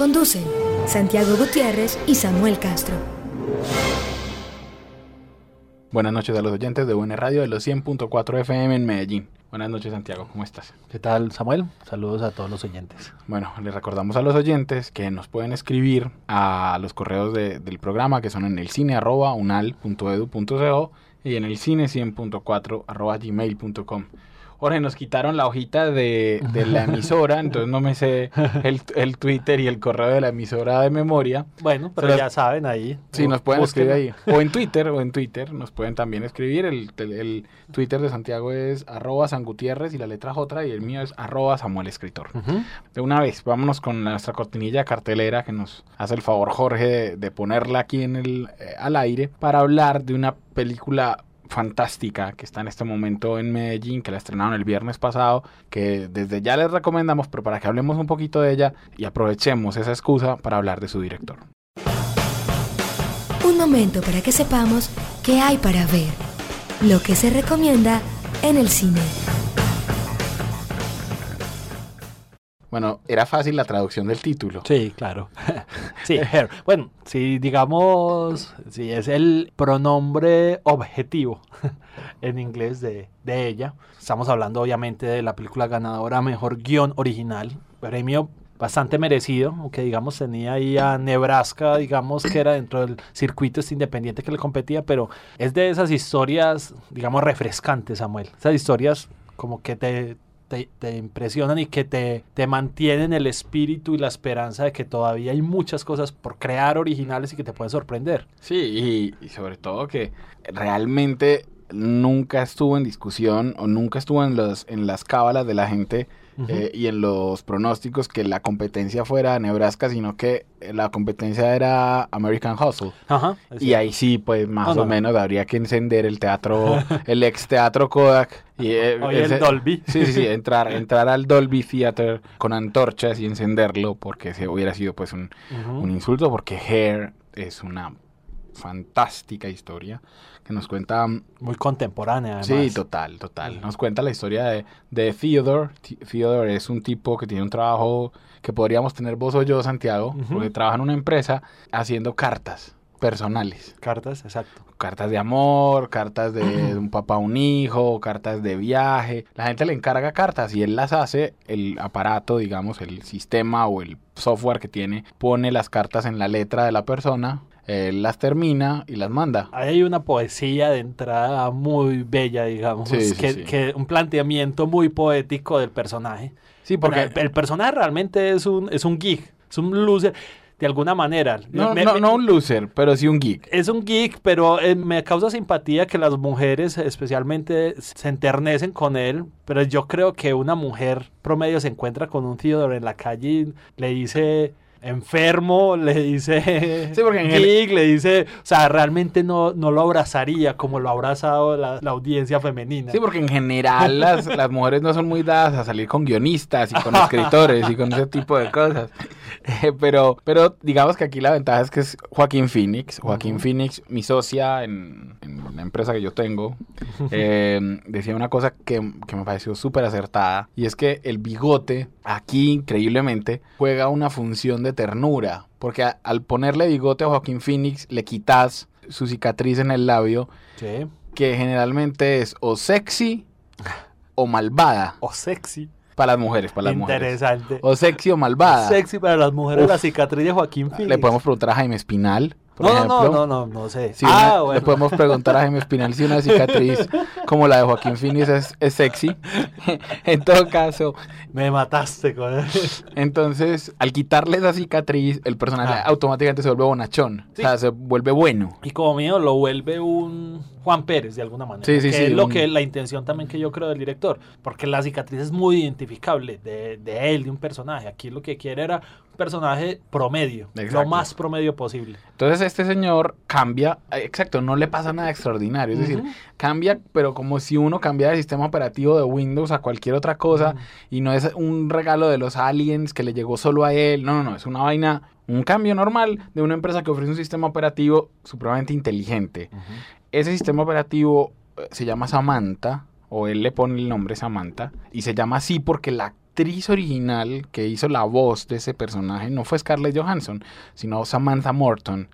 Conducen Santiago Gutiérrez y Samuel Castro. Buenas noches a los oyentes de UN Radio de los 100.4 FM en Medellín. Buenas noches, Santiago, ¿cómo estás? ¿Qué tal, Samuel? Saludos a todos los oyentes. Bueno, les recordamos a los oyentes que nos pueden escribir a los correos de- del programa que son en el cine arroba unal.edu.co y en el cine 100.4 arroba gmail.com. Jorge, nos quitaron la hojita de, de la emisora, entonces no me sé el, el Twitter y el correo de la emisora de memoria. Bueno, pero ya saben ahí. Sí, nos pueden Búsquenlo. escribir ahí. O en Twitter, o en Twitter, nos pueden también escribir. El, el- el Twitter de Santiago es arroba San Gutiérrez y la letra J, y el mío es arroba Samuel Escritor. De una vez, vámonos con nuestra cortinilla cartelera que nos hace el favor Jorge de, de ponerla aquí en el, eh, al aire para hablar de una película fantástica que está en este momento en Medellín, que la estrenaron el viernes pasado, que desde ya les recomendamos, pero para que hablemos un poquito de ella y aprovechemos esa excusa para hablar de su director. Un momento para que sepamos qué hay para ver. Lo que se recomienda en el cine. Bueno, era fácil la traducción del título. Sí, claro. sí. Bueno, si digamos, si es el pronombre objetivo en inglés de, de ella, estamos hablando obviamente de la película ganadora Mejor Guión Original, premio bastante merecido, aunque digamos tenía ahí a Nebraska, digamos que era dentro del circuito este independiente que le competía, pero es de esas historias, digamos, refrescantes, Samuel. Esas historias como que te, te, impresionan y que te, te mantienen el espíritu y la esperanza de que todavía hay muchas cosas por crear originales y que te pueden sorprender. Sí, y, y sobre todo que realmente nunca estuvo en discusión o nunca estuvo en, los, en las cábalas de la gente Eh, y en los pronósticos que la competencia fuera Nebraska, sino que la competencia era American Hustle. Ajá. Y cierto. ahí sí, pues más no, o no. menos habría que encender el teatro, el ex teatro Kodak. Y, eh, Oye, el Dolby. Sí, sí, sí, entrar, entrar al Dolby Theater con antorchas y encenderlo porque se hubiera sido pues un, un insulto porque Hair es una fantástica historia que nos cuenta Muy contemporánea, además. sí total total nos cuenta la historia de, de Theodore Theodore es un tipo que tiene un trabajo que podríamos tener vos o yo Santiago Ujú. porque trabaja en una empresa haciendo cartas personales Cartas, exacto. cartas de amor, cartas de un papá a un hijo, cartas de viaje. La gente le encarga cartas y él las hace, el aparato, digamos, el sistema o el software que tiene, pone las cartas en la letra de la persona, él las termina y las manda. Ahí hay una poesía de entrada muy bella, digamos, Sí, que, sí. que un planteamiento muy poético del personaje. Sí, porque... el, el personaje realmente es un, es un geek, es un loser, de alguna manera. No, Me- no, me- no un loser, pero sí un geek. Es un geek, pero eh, me causa simpatía que las mujeres especialmente se enternecen con él, pero yo creo que una mujer promedio se encuentra con un Theodore en la calle y le dice enfermo, le dice Sí, porque en el- geek, le dice, o sea, realmente no, no lo abrazaría como lo ha abrazado la, la audiencia femenina. Sí, porque en general las, las mujeres no son muy dadas a salir con guionistas y con escritores y con ese tipo de cosas. Eh, pero, pero digamos que aquí la ventaja es que es Joaquín Phoenix. Joaquín. Phoenix, mi socia en, en la empresa que yo tengo, eh, decía una cosa que, que me pareció súper acertada. Y es que el bigote aquí, increíblemente, juega una función de ternura. Porque a- al ponerle bigote a Joaquín Phoenix, le quitas su cicatriz en el labio, Sí. que generalmente es o sexy o malvada O sexy. para las mujeres, para las mujeres. Interesante. O sexy o malvada. Sexy para las mujeres, Uf. la cicatriz de Joaquín Phoenix. Le podemos preguntar a Jaime Espinal, por no, no, ejemplo. no, no, no, no sé. Si una- ah, bueno. Le podemos preguntar a Jaime Espinal si una cicatriz como la de Joaquín Phoenix es, es sexy. en todo caso, Me mataste con entonces, al quitarle esa cicatriz, el personaje Ah. automáticamente se vuelve bonachón. Sí. O sea, se vuelve bueno. Y como mío lo vuelve un Juan Pérez de alguna manera. Sí, sí, que sí, es lo que la intención también que yo creo del director. Porque la cicatriz es muy identificable de, de él, de un personaje. Aquí lo que quiere era personaje promedio, lo más promedio posible. Entonces este señor cambia, eh, exacto, no le pasa nada extraordinario, es decir, cambia, pero como si uno cambiara el sistema operativo de Windows a cualquier otra cosa y no es un regalo de los aliens que le llegó solo a él, no, no, no, es una vaina, un cambio normal de una empresa que ofrece un sistema operativo supremamente inteligente. Ese sistema operativo eh, se llama Samantha, o él le pone el nombre Samantha, y se llama así porque la actriz original que hizo la voz de ese personaje no fue Scarlett Johansson, sino Samantha Morton.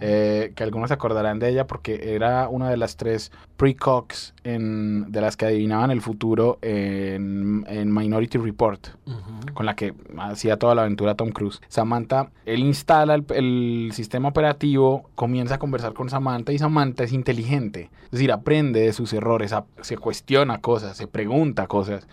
Eh, que algunos se acordarán de ella porque era una de las tres precogs en, de las que adivinaban el futuro en, Minority Report, con la que hacía toda la aventura Tom Cruise. Samantha, él instala el, sistema operativo, comienza a conversar con Samantha y Samantha es inteligente, es decir, aprende de sus errores, se cuestiona cosas, se pregunta cosas,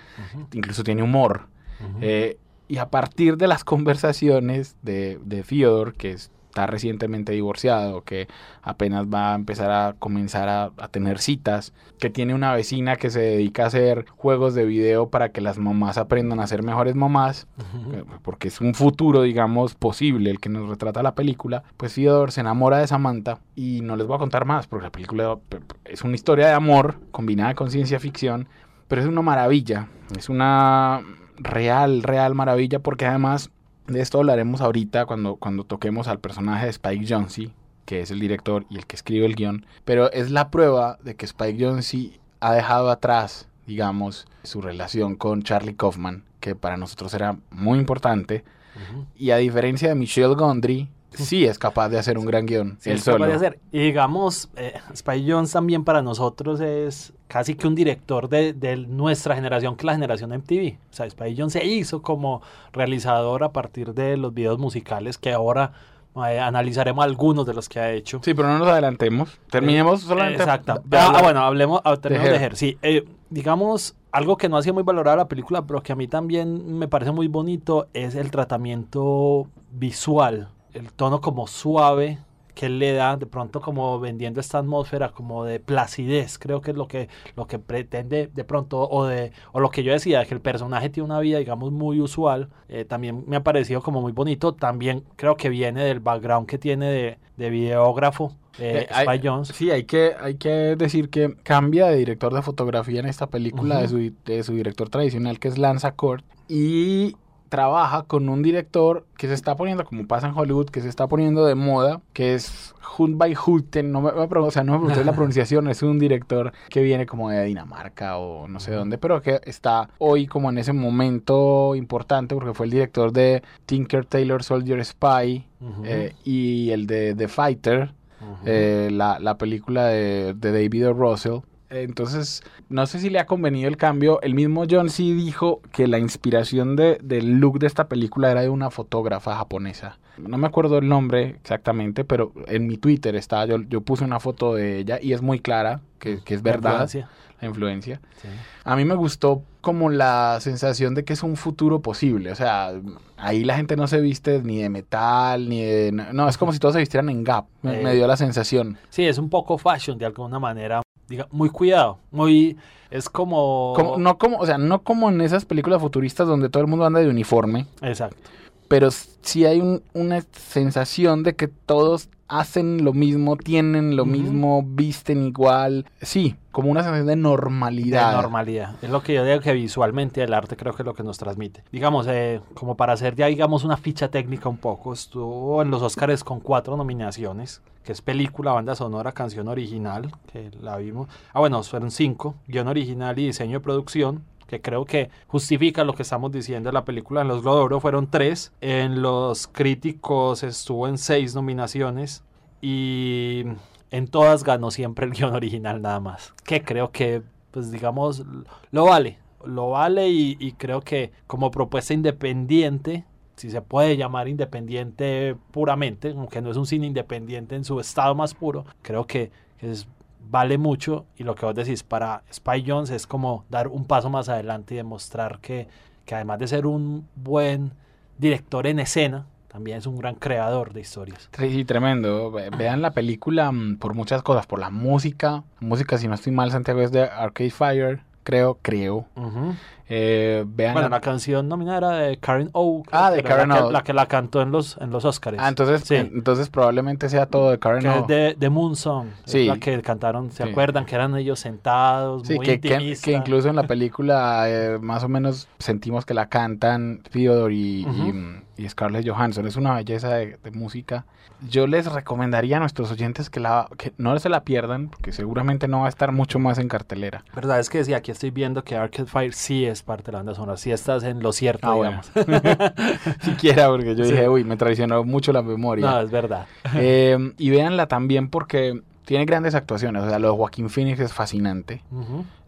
incluso tiene humor. Eh, y a partir de las conversaciones de, de Theodore, que es está recientemente divorciado, que apenas va a empezar a comenzar a, tener citas, que tiene una vecina que se dedica a hacer juegos de video para que las mamás aprendan a ser mejores mamás, eh, porque es un futuro, digamos, posible el que nos retrata la película, pues Theodore se enamora de Samantha y no les voy a contar más, porque la película es una historia de amor combinada con ciencia ficción, pero es una maravilla, es una real, real maravilla, porque además de esto hablaremos ahorita cuando, cuando toquemos al personaje de Spike Jonze, que es el director y el que escribe el guion. Pero es la prueba de que Spike Jonze ha dejado atrás, digamos, su relación con Charlie Kaufman, que para nosotros era muy importante. Y a diferencia de Michelle Gondry, sí es capaz de hacer un gran guion. Sí, es capaz de hacer. Y digamos, eh, Spike Jones también para nosotros es casi que un director de, de, nuestra generación, que la generación MTV. O sea, Spike Jones se hizo como realizador a partir de los videos musicales que ahora eh, analizaremos algunos de los que ha hecho. Sí, pero no nos adelantemos. Terminemos solamente. Exacto. Ah, bueno, hablemos de, de Sí, eh, digamos, algo que no hacía muy valorada la película, pero que a mí también me parece muy bonito, es el tratamiento visual el tono como suave que él le da, de pronto como vendiendo esta atmósfera como de placidez, creo que es lo que, lo que pretende de pronto, o, de, o lo que yo decía, que el personaje tiene una vida, digamos, muy usual, eh, también me ha parecido como muy bonito, también creo que viene del background que tiene de, de videógrafo, eh, Spy Jones. Sí, hay que, hay que decir que cambia de director de fotografía en esta película de, su, de su director tradicional, que es Lance Court, y trabaja con un director que se está poniendo, como pasa en Hollywood, que se está poniendo de moda, que es Hunt by Hulten, no me, o sea, no me pregunté la pronunciación, es un director que viene como de Dinamarca o no sé dónde, pero que está hoy como en ese momento importante porque fue el director de Tinker Taylor Soldier Spy eh, y el de The Fighter, eh, la, la, película de, de David o. Russell. Entonces, no sé si le ha convenido el cambio. El mismo John sí dijo que la inspiración de, del look de esta película era de una fotógrafa japonesa. No me acuerdo el nombre exactamente, pero en mi Twitter está, yo, yo puse una foto de ella y es muy clara, que, que es verdad. La influencia. A mí me gustó como la sensación de que es un futuro posible. O sea, ahí la gente no se viste ni de metal, ni de... No, es como si todos se vistieran en Gap. Me, me dio la sensación. Sí, es un poco fashion de alguna manera diga, muy cuidado, muy es como... no como, o sea, no como en esas películas futuristas donde todo el mundo anda de uniforme. Exacto. Pero sí hay una sensación de que todos hacen lo mismo, tienen lo mismo, visten igual. Sí, como una sensación de normalidad. De normalidad. Es lo que yo digo que visualmente el arte creo que es lo que nos transmite. Digamos, eh, como para hacer ya, digamos, una ficha técnica un poco, estuvo en los Oscars con cuatro nominaciones, que es película, banda sonora, canción original, que la vimos. Ah, bueno, fueron cinco, guion original y diseño de producción que creo que justifica lo que estamos diciendo de la película. En los Globo fueron tres, en los críticos estuvo en seis nominaciones y en todas ganó siempre el guion original nada más. Que creo que, pues digamos, lo vale, lo vale y, y creo que como propuesta independiente si se puede llamar independiente puramente, aunque no es un cine independiente en su estado más puro, creo que es vale mucho y lo que vos decís para Spy Jones es como dar un paso más adelante y demostrar que, que además de ser un buen director en escena, también es un gran creador de historias. Sí, tremendo. Vean la película mm, por muchas cosas, por la música. Música, si no estoy mal, Santiago es de Arcade Fire, creo, creo. Eh, vean Bueno, la- la canción nominada era de Karen O. Ah, que de Karen la que, O. la que la cantó en los, en los Oscars. Ah, entonces, Sí. entonces probablemente sea todo de Karen que O. es de, de Moon Song. es Sí. la que cantaron, ¿se Sí. acuerdan? Que eran ellos sentados, Sí, muy que, que, que incluso en la película eh, más o menos sentimos que la cantan Theodore y, y, Ujú. mm, y Scarlett Johansson. Es una belleza de, de música. Yo les recomendaría a nuestros oyentes que, la, que no se la pierdan, porque seguramente no va a estar mucho más en cartelera. Verdad es que sí, aquí estoy viendo que Arcade Fire sí es parte de la banda sonora, sí estás en lo cierto, Ah, bueno. digamos. Siquiera, porque yo Sí. dije, uy, me traicionó mucho la memoria. No, es verdad. Eh, y véanla también porque tiene grandes actuaciones. O sea, lo de Joaquín Phoenix es fascinante.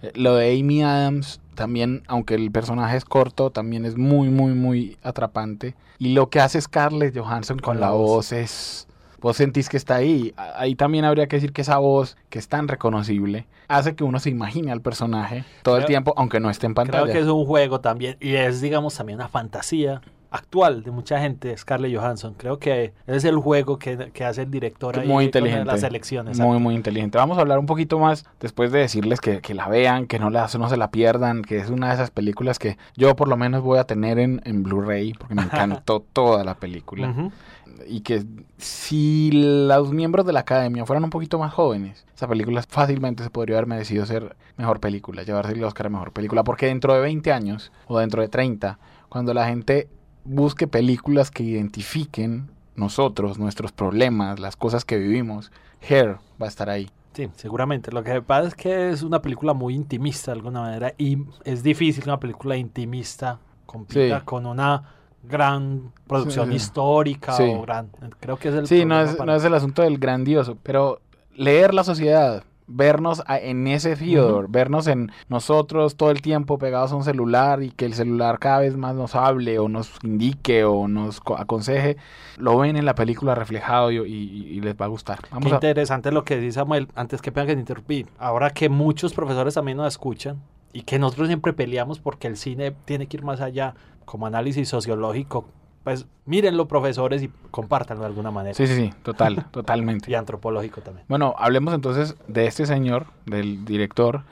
Eh, Lo de Amy Adams también, aunque el personaje es corto, también es muy, muy, muy atrapante. Y lo que hace Scarlett Johansson con, Con la voz. es... Vos sentís que está ahí. Ahí también habría que decir que esa voz, que es tan reconocible, hace que uno se imagine al personaje todo el tiempo, aunque no esté en pantalla. Creo que es un juego también y es, digamos, también una fantasía actual de mucha gente, Scarlett Johansson. Creo que es el juego que, que hace el director ahí muy con inteligente. las elecciones. Muy, muy inteligente. Vamos a hablar un poquito más después de decirles que, que la vean, que no, la, no se la pierdan, que es una de esas películas que yo por lo menos voy a tener en, en Blu-ray, porque me encantó toda la película. Y que si los miembros de la academia fueran un poquito más jóvenes, esa película fácilmente se podría haber merecido ser mejor película, llevarse el Oscar a mejor película, porque dentro de 20 años o dentro de 30, cuando la gente busque películas que identifiquen nosotros, nuestros problemas, las cosas que vivimos, Hair va a estar ahí. Sí, seguramente. Lo que pasa es que es una película muy intimista de alguna manera y es difícil que una película intimista compita Sí. con una gran producción Sí, histórica Sí. o gran... Creo que es el Sí, no es, para- no es el asunto del grandioso, pero leer la sociedad, vernos a- en ese Theodore, vernos en nosotros todo el tiempo pegados a un celular y que el celular cada vez más nos hable o nos indique o nos co- aconseje, lo ven en la película reflejado y, y- y les va a gustar. Qué a... interesante lo que dice Samuel, antes que pena que te interrumpí. Ahora que muchos profesores también nos escuchan y que nosotros siempre peleamos porque el cine tiene que ir más allá como análisis sociológico, pues mírenlo profesores y compártanlo de alguna manera. Sí, sí, sí, total, totalmente. Y antropológico también. Bueno, hablemos entonces de este señor, del director.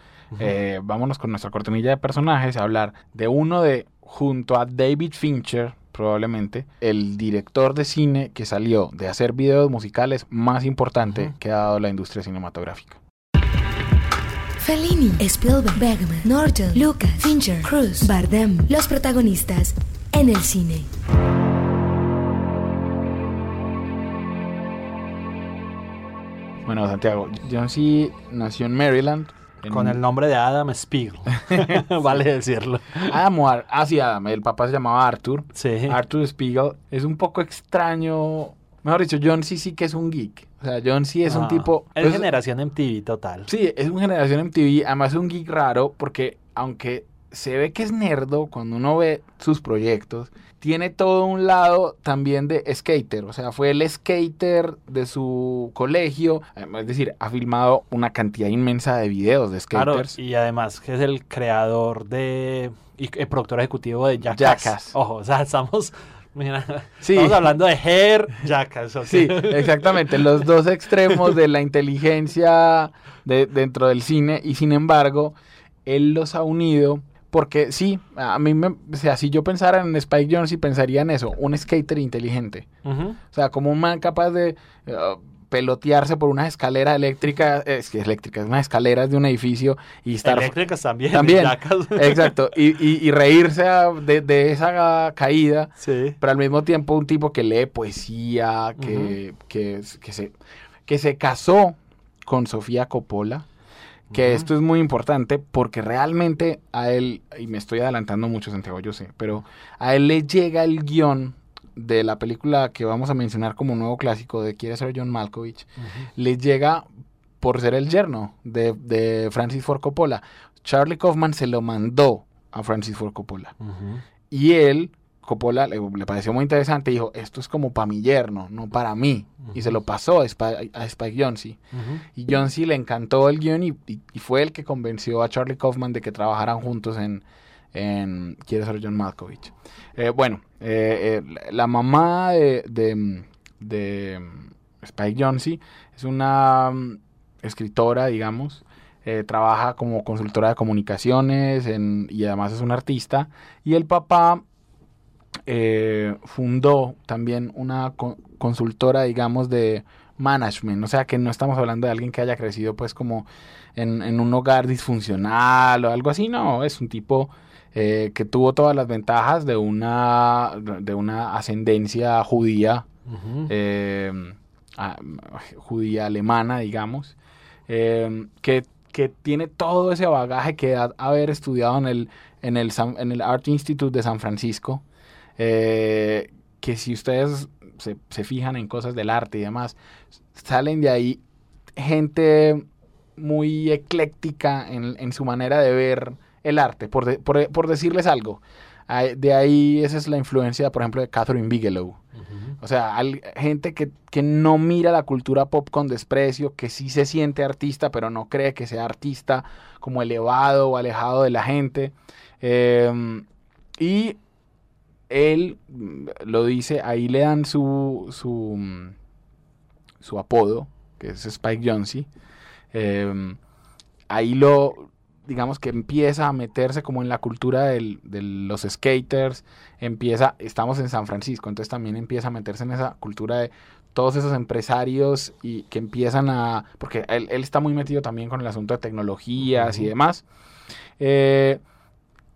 Eh, vámonos con nuestra cortinilla de personajes a hablar de uno de, junto a David Fincher, probablemente, el director de cine que salió de hacer videos musicales más importante que ha dado la industria cinematográfica. Fellini, Spielberg, Bergman, Norton, Lucas, Fincher, Cruz, Bardem, los protagonistas en el cine. Bueno, Santiago, John C. nació en Maryland. en- Con el nombre de Adam Spiegel. vale decirlo. Adam, o Ar- ah, sí, Adam, el papá se llamaba Arthur. Sí. Arthur Spiegel es un poco extraño. Mejor dicho, John C. sí que es un geek. O sea, John C. es un Ah, tipo... Es pues, generación MTV total. Sí, es una generación MTV, además es un geek raro porque aunque se ve que es nerdo cuando uno ve sus proyectos, tiene todo un lado también de skater, o sea, fue el skater de su colegio, es decir, ha filmado una cantidad inmensa de videos de Claro, skaters. y además que es el creador de y el productor ejecutivo de Jackass. Jackass. Ojo, o sea, estamos mira, Sí. estamos hablando de Hair Jackass. Sí, exactamente, los dos extremos de la inteligencia de- dentro del cine y sin embargo, él los ha unido porque sí, a mí me, o sea, si yo pensara en Spike Jonze pensaría en eso, un skater inteligente. O sea, como un man capaz de eh, pelotearse por una escalera eléctrica, es que es eléctrica, unas escaleras de un edificio y estar... Eléctricas también. También. Exacto, y, y- y reírse a- de, de esa caída, Sí. pero al mismo tiempo un tipo que lee poesía, que, que, que se, que se casó con Sofía Coppola, que esto es muy importante porque realmente a él, y me estoy adelantando mucho Santiago, yo sé, pero a él le llega el guion de la película que vamos a mencionar como nuevo clásico de Quiere ser John Malkovich, le llega por ser el yerno de, de Francis Ford Coppola. Charlie Kaufman se lo mandó a Francis Ford Coppola. Y él, Coppola, le, le pareció muy interesante. Dijo, esto es como para mi yerno, no para mí. Y se lo pasó a Spike, a Spike Jonze. Y Jonze le encantó el guion y, y- y fue el que convenció a Charlie Kaufman de que trabajaran juntos en, en Quiere ser John Malkovich. Eh, bueno, eh, eh, la- mamá de, de, de Spike Jonze es una mm, escritora, digamos, eh, trabaja como consultora de comunicaciones y además es un artista. Y el papá eh, fundó también una consultora, digamos, de management. O sea, que no estamos hablando de alguien que haya crecido pues como en, un hogar disfuncional o algo así. No, es un tipo eh, que tuvo todas las ventajas de una, de una ascendencia judía, judía alemana, digamos, que que tiene todo ese bagaje que da haber estudiado en el, en el, en el Art Institute de San Francisco, eh, que si ustedes se, se, fijan en cosas del arte y demás, salen de ahí gente muy ecléctica en, en su manera de ver el arte, por, por, por decirles algo. De ahí esa es la influencia, por ejemplo, de Catherine Bigelow. O sea, hay gente que, no mira la cultura pop con desprecio, que sí se siente artista, pero no cree que sea artista como elevado o alejado de la gente. Em, y él mm, lo dice, ahí le dan su, su, mm, su apodo, que es Spike Jonze. Em, ahí lo, digamos que empieza a meterse como en la cultura de los skaters, empieza, estamos en San Francisco, entonces también empieza a meterse en esa cultura de todos esos empresarios y que empiezan a, porque él, está muy metido también con el asunto de tecnologías y demás, eh,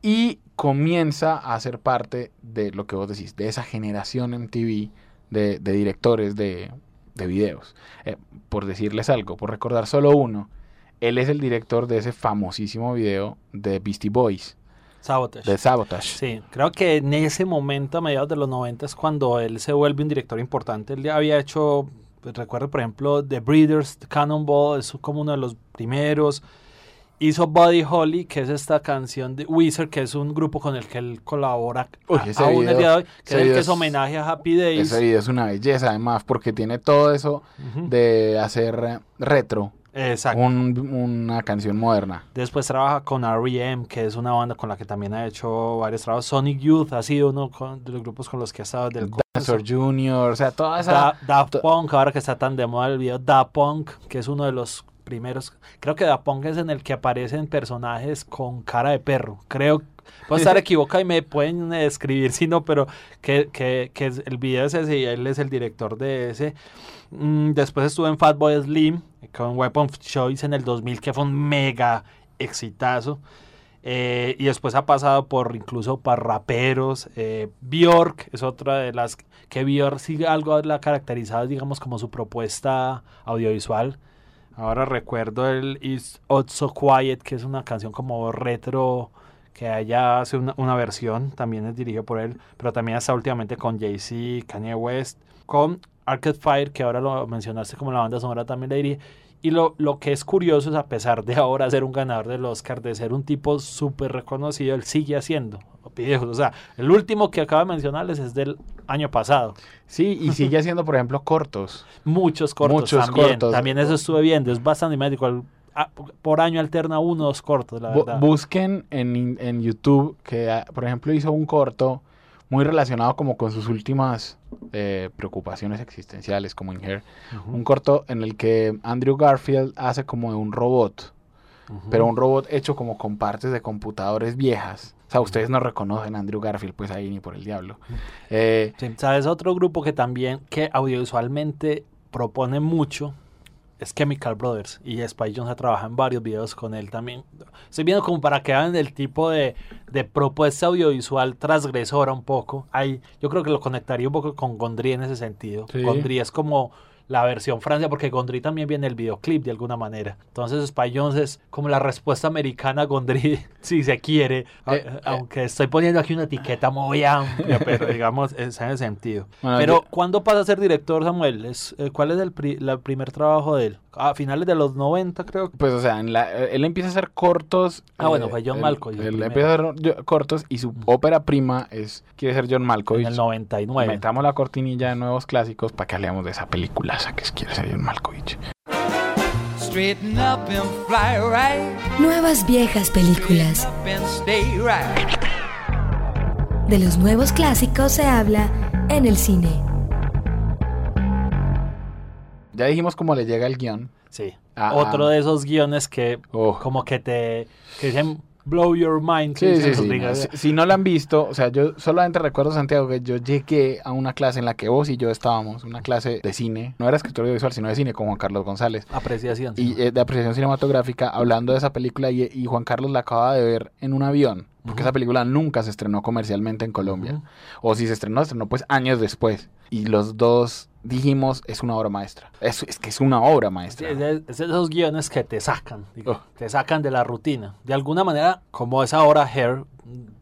y comienza a ser parte de lo que vos decís, de esa generación en TV de, directores de, de videos. Eh, por decirles algo, por recordar solo uno, él es el director de ese famosísimo video de Beastie Boys. Sabotage. De Sabotage. Sí, creo que en ese momento, a mediados de los 90, es cuando él se vuelve un director importante. Él ya había hecho, pues, recuerdo por ejemplo, The Breeders, Cannonball, es como uno de los primeros. Hizo Buddy Holly, que es esta canción de Wizard, que es un grupo con el que él colabora aún el día de hoy, que es el que es homenaje a Happy Days. Ese video es una belleza, además, porque tiene todo eso de hacer retro Exacto. una canción moderna. Después trabaja con R.E.M., que es una banda con la que también ha hecho varios trabajos. Sonic Youth ha sido uno de los grupos con los que ha estado del Dinosaur Junior, o sea, toda esa... Da, Punk, ahora que está tan de moda el video, Da Punk, que es uno de los primeros... Creo que Da Punk es en el que aparecen personajes con cara de perro. Creo Puedo estar equivocado y me pueden escribir si no, pero que, que, que el video es ese y él es el director de ese. Mm, después estuve en Fatboy Slim con Weapon of Choice en el 2000, que fue un mega exitazo. Eh, y después ha pasado por incluso para raperos. Eh, Bjork es otra de las que Bjork sigue algo la caracterizada, digamos, como su propuesta audiovisual. Ahora recuerdo el It's So Quiet, que es una canción como retro que ella hace una, versión, también es dirigido por él, pero también está últimamente con Jay-Z, Kanye West, con Arcade Fire, que ahora lo mencionaste como la banda sonora también le diría. Y lo, lo que es curioso es, a pesar de ahora ser un ganador del Oscar, de ser un tipo súper reconocido, él sigue haciendo videos. O sea, el último que acabo de mencionarles es del año pasado. Sí, y sigue haciendo, por ejemplo, cortos. Muchos cortos Muchos también. Cortos. También eso estuve viendo, es bastante médico. Por año alterna uno o dos cortos, la verdad. Busquen en, en YouTube que, ah, por ejemplo, hizo un corto muy relacionado como con sus últimas eh, preocupaciones existenciales, como en Hair. Un corto en el que Andrew Garfield hace como de un robot, pero un robot hecho como con partes de computadores viejas. O sea, ustedes no reconocen a Andrew Garfield, pues ahí ni por el diablo. Eh, ¿Sabes? Otro grupo que también, que audiovisualmente propone mucho, es Chemical Brothers y Spike Jones ha trabajado en varios videos con él también. Estoy viendo como para que vean el tipo de, de propuesta audiovisual transgresora un poco. Ahí, yo creo que lo conectaría un poco con Gondry en ese sentido. Gondry es como la versión Francia, porque Gondry también viene el videoclip de alguna manera. Entonces Spy Jones es como la respuesta americana a Gondry, si se quiere, eh, eh. aunque estoy poniendo aquí una etiqueta muy amplia, pero digamos, es en ese sentido. pero, ¿cuándo pasa a ser director, Samuel? ¿Es, eh, ¿Cuál es el, primer trabajo de él? A finales de los 90, creo. Pues, o sea, él empieza a hacer cortos. Ah, bueno, fue John Malkovich. Él, empieza a hacer cortos y su ópera prima es quiere ser John Malkovich. En el 99. Metamos la cortinilla de nuevos clásicos para que hablemos de esa película que es quiere ser John Malkovich. Nuevas viejas películas. De los nuevos clásicos se habla en el cine. Ya dijimos cómo le llega el guion. Sí. Ah, Otro ah. de esos guiones que Oh. como que te que dicen blow your mind. Sí, sí, sí. no, Si, si no la han visto, o sea, yo solamente recuerdo, Santiago, que yo llegué a una clase en la que vos y yo estábamos, una clase de cine, no era escritor audiovisual, sino de cine, con Juan Carlos González. Apreciación. y eh, de apreciación cinematográfica hablando de esa película y, y Juan Carlos la acaba de ver en un avión porque esa película nunca se estrenó comercialmente en Colombia o si se estrenó se estrenó pues años después y los dos dijimos es una obra maestra es, es que es una obra maestra es, esos guiones que te sacan, digo, Oh. te sacan de la rutina. De alguna manera, como es ahora Hair,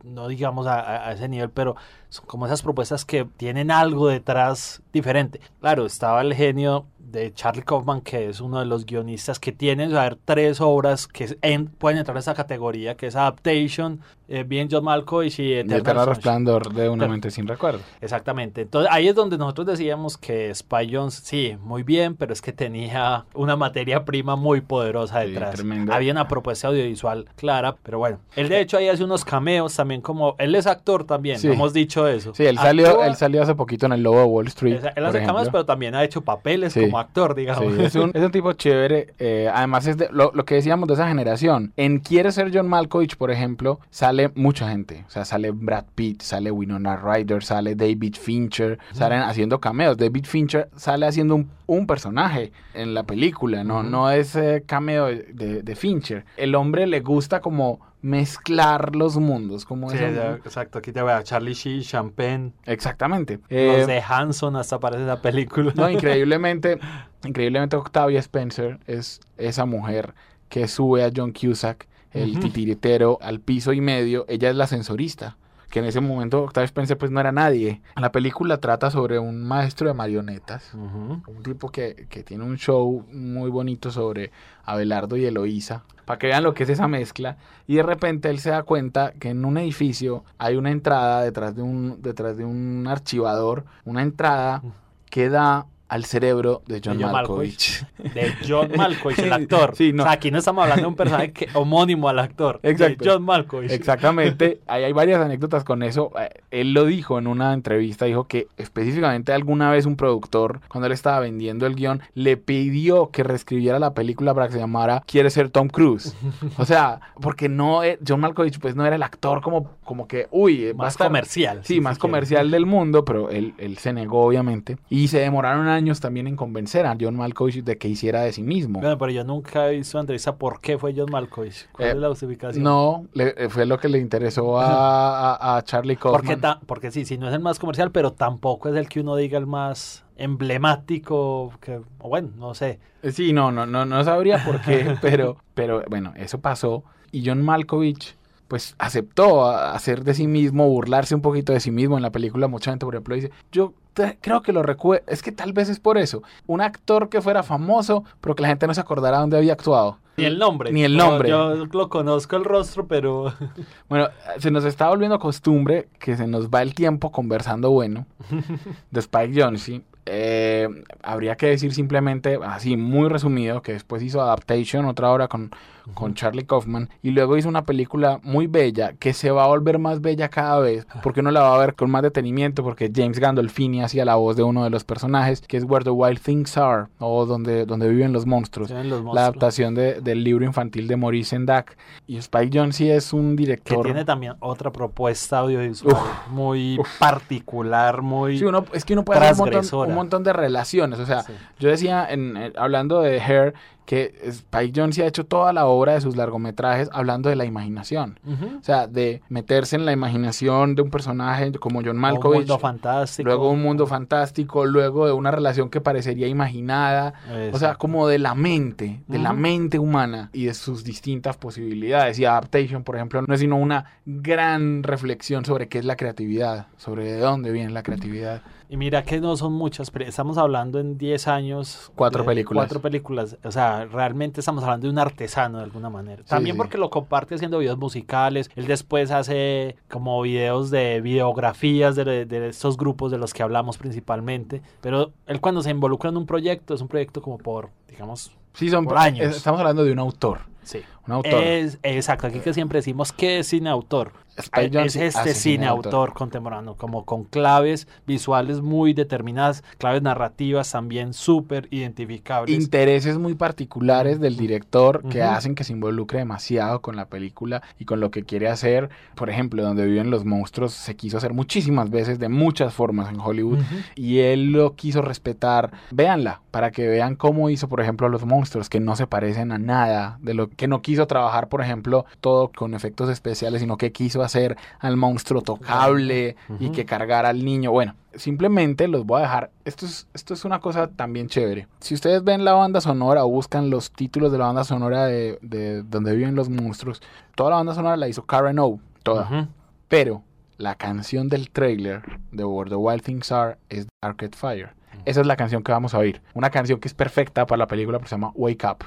no digamos a- a ese nivel, pero son como esas propuestas que tienen algo detrás diferente. Claro, estaba el genio de Charlie Kaufman, que es uno de los guionistas que tienen, a ver, tres obras que en- pueden entrar en esa categoría, que es Adaptation, eh, bien John Malkovich y Eternal resplandor de una mente sin recuerdo Exactamente. Entonces ahí es donde nosotros decíamos que Spy Jones, sí, muy bien, pero es que tenía una materia prima muy poderosa Sí, detrás. tremendo. Había una propuesta audiovisual clara, pero bueno. Él de hecho ahí hace unos cameos también como... Él es actor también, Sí. no hemos dicho eso. sí él salió Actúa- él salió hace poquito en el Lobo de Wall Street Él hace cameos, pero también ha hecho papeles Sí. como actor, digamos. Sí, es, un, es un tipo chévere. eh, además, es de, lo, lo que decíamos de esa generación. En Quiere ser John Malkovich, por ejemplo, sale mucha gente. O sea, sale Brad Pitt, sale Winona Ryder, sale David Fincher. Salen haciendo cameos. David Fincher sale haciendo un, un personaje en la película. No, no es eh, cameo de Fincher. El hombre le gusta como mezclar los mundos. Como Sí, ya, exacto. Aquí te voy a Charlie Sheen, Champagne, Exactamente. Eh, los de Hanson, hasta aparece esa película. no, increíblemente, increíblemente Octavia Spencer es esa mujer que sube a John Cusack, el Ujú. titiritero, al piso y medio. Ella es la sensorista. Que en ese momento Octavia Spencer pues no era nadie. La película trata sobre un maestro de marionetas. Un tipo que, que tiene un show muy bonito sobre Abelardo y Eloísa. Para que vean lo que es esa mezcla. Y de repente él se da cuenta que en un edificio hay una entrada detrás de un, detrás de un archivador. Una entrada que da al cerebro de John, De John Malkovich. De John Malkovich, el actor. Sí, no. O sea, aquí no estamos hablando de un personaje que- homónimo al actor. Exacto. De John Malkovich. Exactamente. Ahí hay varias anécdotas con eso. Eh, Él lo dijo en una entrevista, dijo que específicamente alguna vez un productor, cuando él estaba vendiendo el guion, le pidió que reescribiera la película para que se llamara Quiere ser Tom Cruise. O sea, porque no, eh, John Malkovich pues no era el actor como, como que, uy, eh, Más comercial. Sí, si más quiere. comercial del mundo, pero él, él se negó, obviamente. Y se demoraron años también en convencer a John Malkovich de que hiciera de sí mismo. Bueno, pero yo nunca he visto entrevista por qué fue John Malkovich. ¿Cuál Eh, es la justificación? No, le- eh, fue lo que le interesó a, a- a Charlie Kaufman. Porque, ta- porque sí, sí, no es el más comercial, pero tampoco es el que uno diga el más emblemático. Que, bueno, no sé. Eh, Sí, no, no, no, no sabría por qué, pero, pero bueno, eso pasó. Y John Malkovich, pues, aceptó hacer de sí mismo, burlarse un poquito de sí mismo en la película. Mucha gente, por ejemplo, dice, yo creo que lo recuerdo, es que tal vez es por eso. Un actor que fuera famoso, pero que la gente no se acordara dónde había actuado. Ni el nombre. Ni el No, nombre. Yo lo conozco el rostro, pero. Bueno, se nos está volviendo costumbre que se nos va el tiempo conversando bueno de Spike Jonze. Eh, habría que decir simplemente, así muy resumido, que después hizo Adaptation, otra hora con, con Charlie Kaufman, y luego hizo una película muy bella que se va a volver más bella cada vez, porque uno la va a ver con más detenimiento, porque James Gandolfini hacía la voz de uno de los personajes, que es Where the Wild Things Are, o donde, donde viven los monstruos. Los La adaptación de- del libro infantil de Maurice Sendak. Y Spike Jonze es un Que director. tiene también otra propuesta audiovisual muy particular, muy. Sí, uno, es que uno puede hacer un montón, montón de relaciones. O sea, Sí. yo decía, en, en- hablando de Hair, que Spike Jonze ha hecho toda la obra de sus largometrajes hablando de la imaginación. O sea, de meterse en la imaginación de un personaje como John Un Malkovich. mundo fantástico. Luego un mundo fantástico, luego de una relación que parecería imaginada, o sea, como de la mente, de la mente humana y de sus distintas posibilidades. Y Adaptation, por ejemplo, no es sino una gran reflexión sobre qué es la creatividad, sobre de dónde viene la creatividad. Y mira que no son muchas, pero estamos hablando en 10 años. Cuatro de películas. Cuatro películas. O sea, realmente estamos hablando de un artesano de alguna manera. También sí. porque lo comparte haciendo videos musicales. Él después hace como videos de videografías de, de estos grupos de los que hablamos principalmente. Pero él cuando se involucra en un proyecto, es un proyecto como por, digamos, Sí, son Por años. es- Estamos hablando de un autor. Sí. Un autor. Es, exacto, aquí que siempre decimos que es cine autor. Spike es Jonze este cine, autor. autor. contemporáneo, como con claves visuales muy determinadas, claves narrativas también súper identificables. intereses muy particulares del director que Ujú. hacen que se involucre demasiado con la película y con lo que quiere hacer. Por ejemplo, donde viven los monstruos se quiso hacer muchísimas veces de muchas formas en Hollywood Ujú. y él lo quiso respetar. Véanla para que vean cómo hizo, por ejemplo, a los monstruos que no se parecen a nada de lo que no quiso trabajar, por ejemplo, todo con efectos especiales, sino que quiso hacer al monstruo tocable y Ujú. que cargara al niño. Bueno, simplemente los voy a dejar. Esto es, esto es una cosa también chévere. Si ustedes ven la banda sonora o buscan los títulos de la banda sonora de, de donde viven los monstruos, toda la banda sonora la hizo Karen O, toda. Ujú. Pero la canción del trailer de Where the Wild Things Are es Arcade Fire. Esa es la canción que vamos a oír. Una canción que es perfecta para la película, pero se llama Wake Up.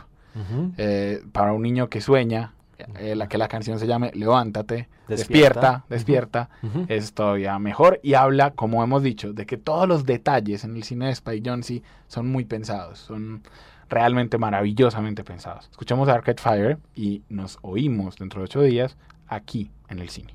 Eh, para un niño que sueña, eh, la que la canción se llame Levántate, Despierta. despierta, es todavía mejor y habla, como hemos dicho, de que todos los detalles en el cine de Spike Jonze son muy pensados, son realmente maravillosamente pensados. Escuchamos Arcade Fire y nos oímos dentro de ocho días aquí en el cine.